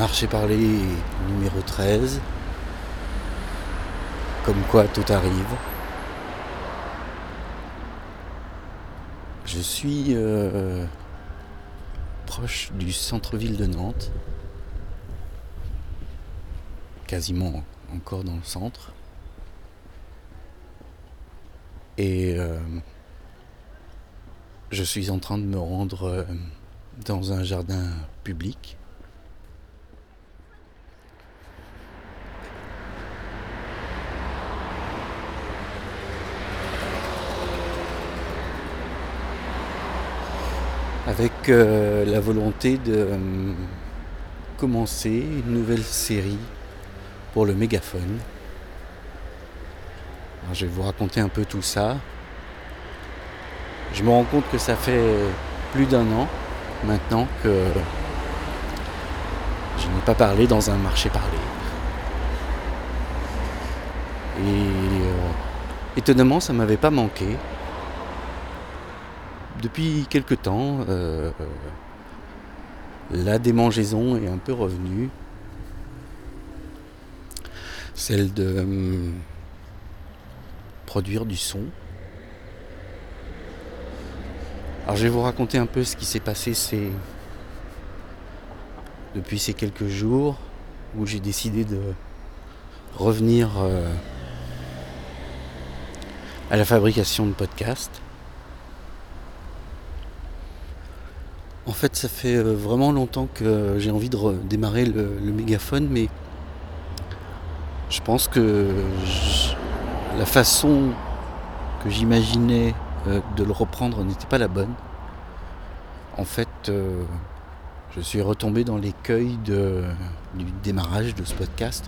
Marché parler numéro 13. Comme quoi tout arrive. Je suis euh, proche du centre-ville de Nantes. Quasiment encore dans le centre. Et euh, je suis en train de me rendre euh, dans un jardin public. Avec euh, la volonté de euh, commencer une nouvelle série pour le mégaphone. Je vais vous raconter un peu tout ça. Je me rends compte que ça fait plus d'un an maintenant que je n'ai pas parlé dans un marché parlé. Et euh, étonnamment, ça m'avait pas manqué depuis quelque temps, euh, la démangeaison est un peu revenue. Celle de hum, produire du son. Alors je vais vous raconter un peu ce qui s'est passé depuis ces quelques jours où j'ai décidé de revenir euh, à la fabrication de podcasts. En fait, ça fait euh, vraiment longtemps que j'ai envie de démarrer le, mégaphone, mais je pense que la façon que j'imaginais euh, de le reprendre n'était pas la bonne. En fait, euh, je suis retombé dans l'écueil du démarrage de ce podcast.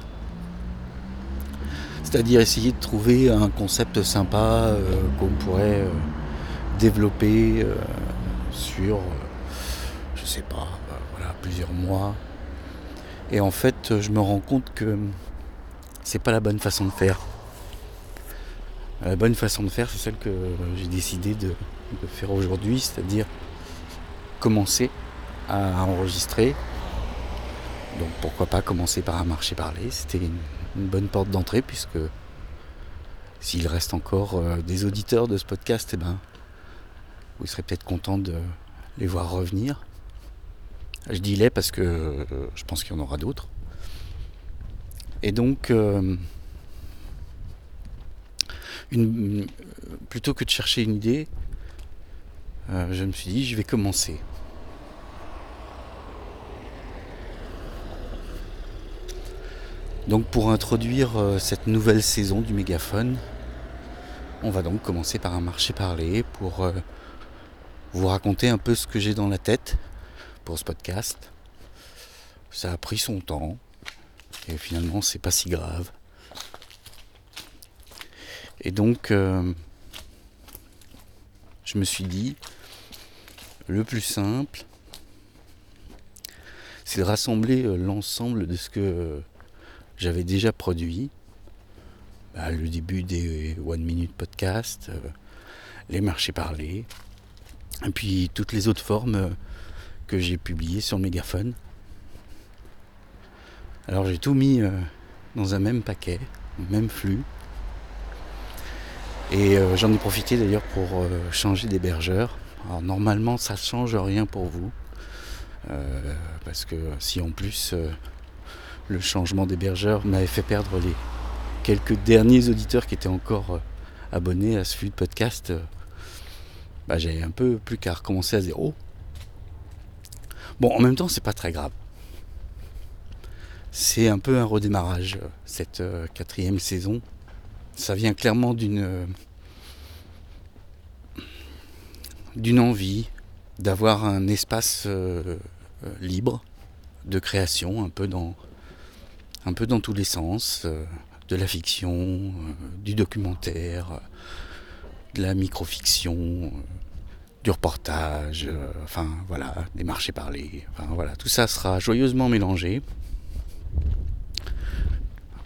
C'est-à-dire essayer de trouver un concept sympa qu'on pourrait développer sur sais pas, euh, voilà, plusieurs mois. Et en fait, je me rends compte que c'est pas la bonne façon de faire. La bonne façon de faire, c'est celle que j'ai décidé de, faire aujourd'hui, c'est-à-dire commencer à enregistrer. Donc pourquoi pas commencer par un marché parler C'était une, bonne porte d'entrée puisque s'il reste encore euh, des auditeurs de ce podcast, eh ben, vous serez peut-être content de les voir revenir. Je dis les parce que euh, je pense qu'il y en aura d'autres. Et donc, euh, plutôt que de chercher une idée, euh, je me suis dit, je vais commencer. Donc pour introduire cette nouvelle saison du mégaphone, on va donc commencer par un marché parlé pour vous raconter un peu ce que j'ai dans la tête podcast. Ça a pris son temps et finalement c'est pas si grave. Et donc euh, je me suis dit le plus simple c'est de rassembler euh, l'ensemble de ce que j'avais déjà produit. Bah, le début des One Minute Podcast, euh, les marchés parlés, et puis toutes les autres formes que j'ai publié sur Mégaphone. Alors j'ai tout mis euh, dans un même paquet, même flux. Et euh, j'en ai profité d'ailleurs pour euh, changer d'hébergeur. Alors normalement ça change rien pour vous. parce que si en plus le changement d'hébergeur m'avait fait perdre les quelques derniers auditeurs qui étaient encore abonnés à ce flux de podcast, bah, j'avais un peu plus qu'à recommencer à zéro. Bon, en même temps, c'est pas très grave. C'est un peu un redémarrage, cette euh, quatrième saison. Ça vient clairement d'une euh, d'une envie d'avoir un espace euh, libre de création, un peu dans un peu dans tous les sens, de la fiction, du documentaire, de la microfiction du reportage, euh, enfin voilà, des marchés parlés, enfin voilà, tout ça sera joyeusement mélangé.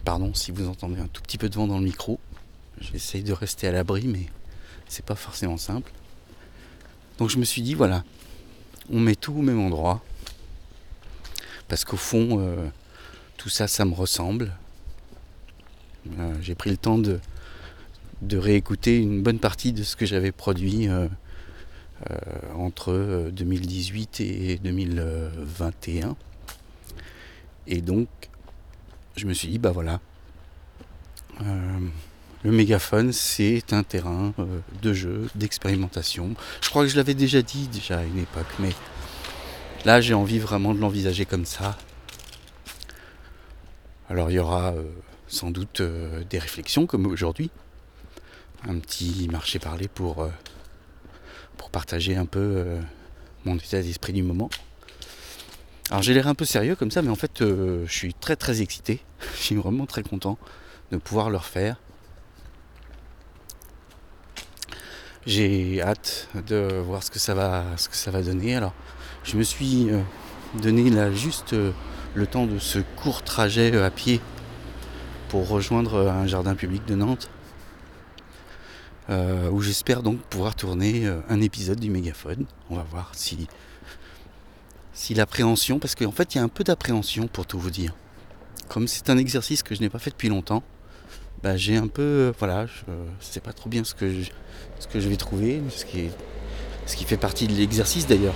Pardon si vous entendez un tout petit peu de vent dans le micro, j'essaye de rester à l'abri, mais c'est pas forcément simple. Donc je me suis dit voilà, on met tout au même endroit. parce qu'au fond, tout ça, ça me ressemble. J'ai pris le temps de réécouter une bonne partie de ce que j'avais produit entre 2018 et 2021. Et donc, je me suis dit, bah voilà, le mégaphone, c'est un terrain euh, de jeu, d'expérimentation. Je crois que je l'avais déjà dit déjà à une époque, mais là j'ai envie vraiment de l'envisager comme ça. Alors il y aura euh, sans doute euh, des réflexions comme aujourd'hui, un petit marché parlé pour, pour partager un peu mon état d'esprit du moment. Alors j'ai l'air un peu sérieux comme ça, mais en fait je suis très très excité, je suis vraiment très content de pouvoir le refaire. J'ai hâte de voir ce que ça va, donner. Alors, je me suis euh, donné là juste euh, le temps de ce court trajet euh, à pied pour rejoindre un jardin public de Nantes, où j'espère donc pouvoir tourner un épisode du mégaphone. On va voir si, si l'appréhension, parce qu'en fait il y a un peu d'appréhension pour tout vous dire. Comme c'est un exercice que je n'ai pas fait depuis longtemps, bah, j'ai un peu, voilà, je ne sais pas trop bien ce que je, ce que je vais trouver, ce qui, ce qui fait partie de l'exercice d'ailleurs.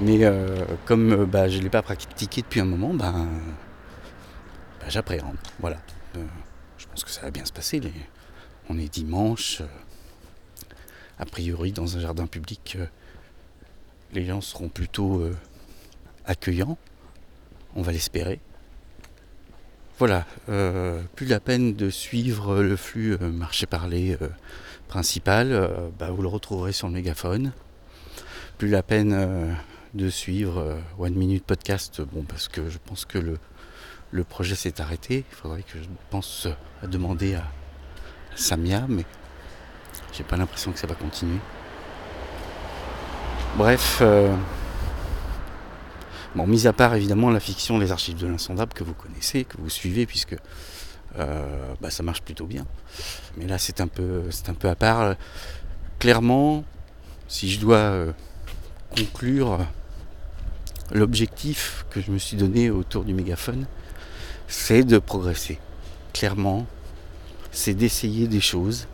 Mais euh, comme euh, bah, je ne l'ai pas pratiqué depuis un moment, bah, j'appréhende. Voilà. Euh, je pense que ça va bien se passer. On est dimanche. a priori, dans un jardin public, les gens seront plutôt accueillants. On va l'espérer. Voilà, euh, plus la peine de suivre le flux euh, marché-parler euh, principal, bah, vous le retrouverez sur le mégaphone. Plus la peine de suivre One Minute Podcast, bon, parce que je pense que le projet s'est arrêté. Il faudrait que je pense à demander à Samia, mais j'ai pas l'impression que ça va continuer. Bref. Bon, mis à part évidemment la fiction Les Archives de l'Insondable que vous connaissez, que vous suivez, puisque euh, bah, ça marche plutôt bien. Mais là, c'est un peu, un peu à part. Clairement, si je dois euh, conclure l'objectif que je me suis donné autour du mégaphone, c'est de progresser. Clairement, c'est d'essayer des choses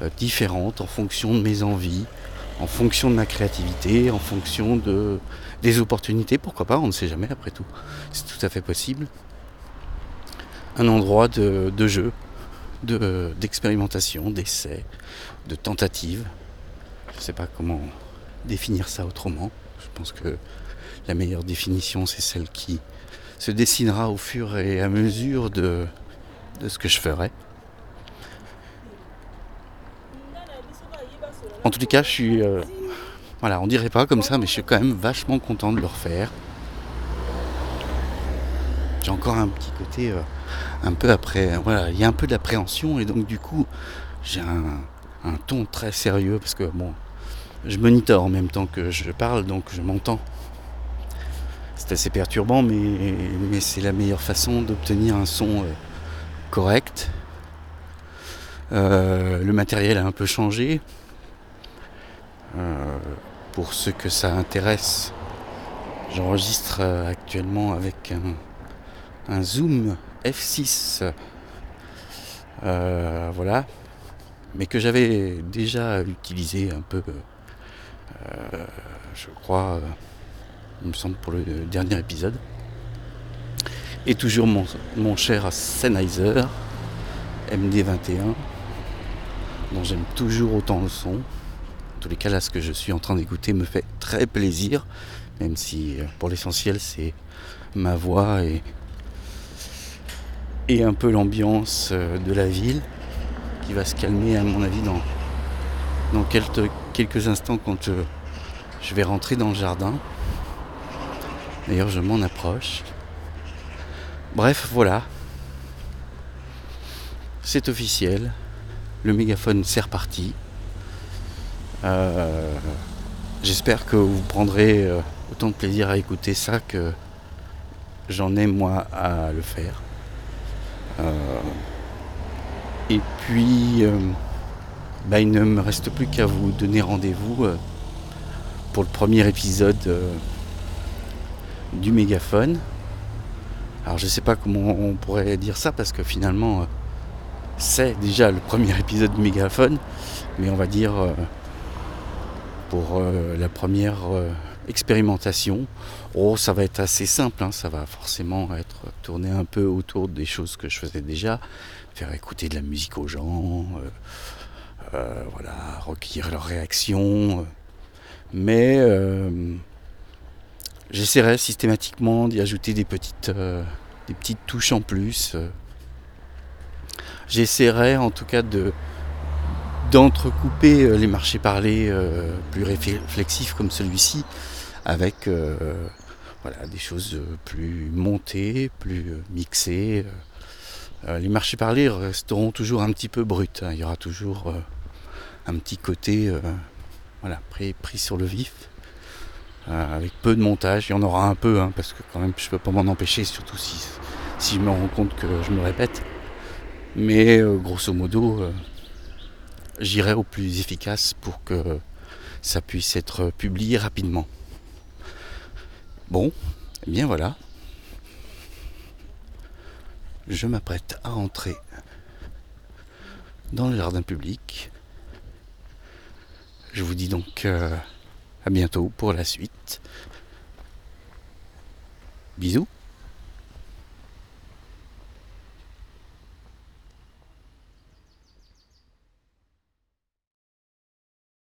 euh, différentes en fonction de mes envies, en fonction de ma créativité, en fonction de, des opportunités, pourquoi pas, on ne sait jamais après tout. C'est tout à fait possible. Un endroit de, jeu, d'expérimentation, d'essai, de tentative. Je ne sais pas comment définir ça autrement. Je pense que la meilleure définition, c'est celle qui se dessinera au fur et à mesure de, de ce que je ferai. En tout cas, je suis. Euh, voilà, on dirait pas comme ça, mais je suis quand même vachement content de le refaire. J'ai encore un petit côté euh, un peu après. Voilà, il y a un peu d'appréhension et donc du coup, j'ai un, ton très sérieux parce que bon, je monitor en même temps que je parle, donc je m'entends. C'est assez perturbant, mais, mais c'est la meilleure façon d'obtenir un son euh, correct. le matériel a un peu changé. Euh, pour ceux que ça intéresse, j'enregistre euh, actuellement avec un, Zoom F6. Euh, voilà. Mais que j'avais déjà utilisé un peu, je crois, il me semble, pour le dernier épisode. Et toujours mon, cher Sennheiser MD21, dont j'aime toujours autant le son tous les cas, là, ce que je suis en train d'écouter me fait très plaisir, même si euh, pour l'essentiel, c'est ma voix et, et un peu l'ambiance euh, de la ville qui va se calmer, à mon avis, dans, dans quelques, quelques instants quand euh, je vais rentrer dans le jardin. D'ailleurs, je m'en approche. Bref, voilà. C'est officiel. Le mégaphone sert parti. Euh, j'espère que vous prendrez euh, autant de plaisir à écouter ça que j'en ai moi à le faire. Euh, et puis, bah, il ne me reste plus qu'à vous donner rendez-vous pour le premier épisode du mégaphone. Alors je sais pas comment on pourrait dire ça parce que finalement c'est déjà le premier épisode de Mégaphone, mais on va dire pour euh, la première expérimentation, oh ça va être assez simple, hein. ça va forcément être tourné un peu autour des choses que je faisais déjà, faire écouter de la musique aux gens, voilà, recueillir leurs réactions, mais J'essaierai systématiquement d'y ajouter des petites, euh, des petites touches en plus. Euh. J'essaierai en tout cas de d'entrecouper euh, les marchés parlés plus réflexifs comme celui-ci avec voilà, des choses plus montées, plus mixées. les marchés parlés resteront toujours un petit peu bruts. Hein. Il y aura toujours un petit côté voilà, pris, sur le vif. Euh, avec peu de montage. Il y en aura un peu, hein, parce que quand même je peux pas m'en empêcher, surtout si, si je me rends compte que je me répète. Mais euh, grosso modo, euh, j'irai au plus efficace pour que ça puisse être publié rapidement. Bon, eh bien voilà. Je m'apprête à rentrer dans le jardin public. Je vous dis donc à bientôt pour la suite. Bisous.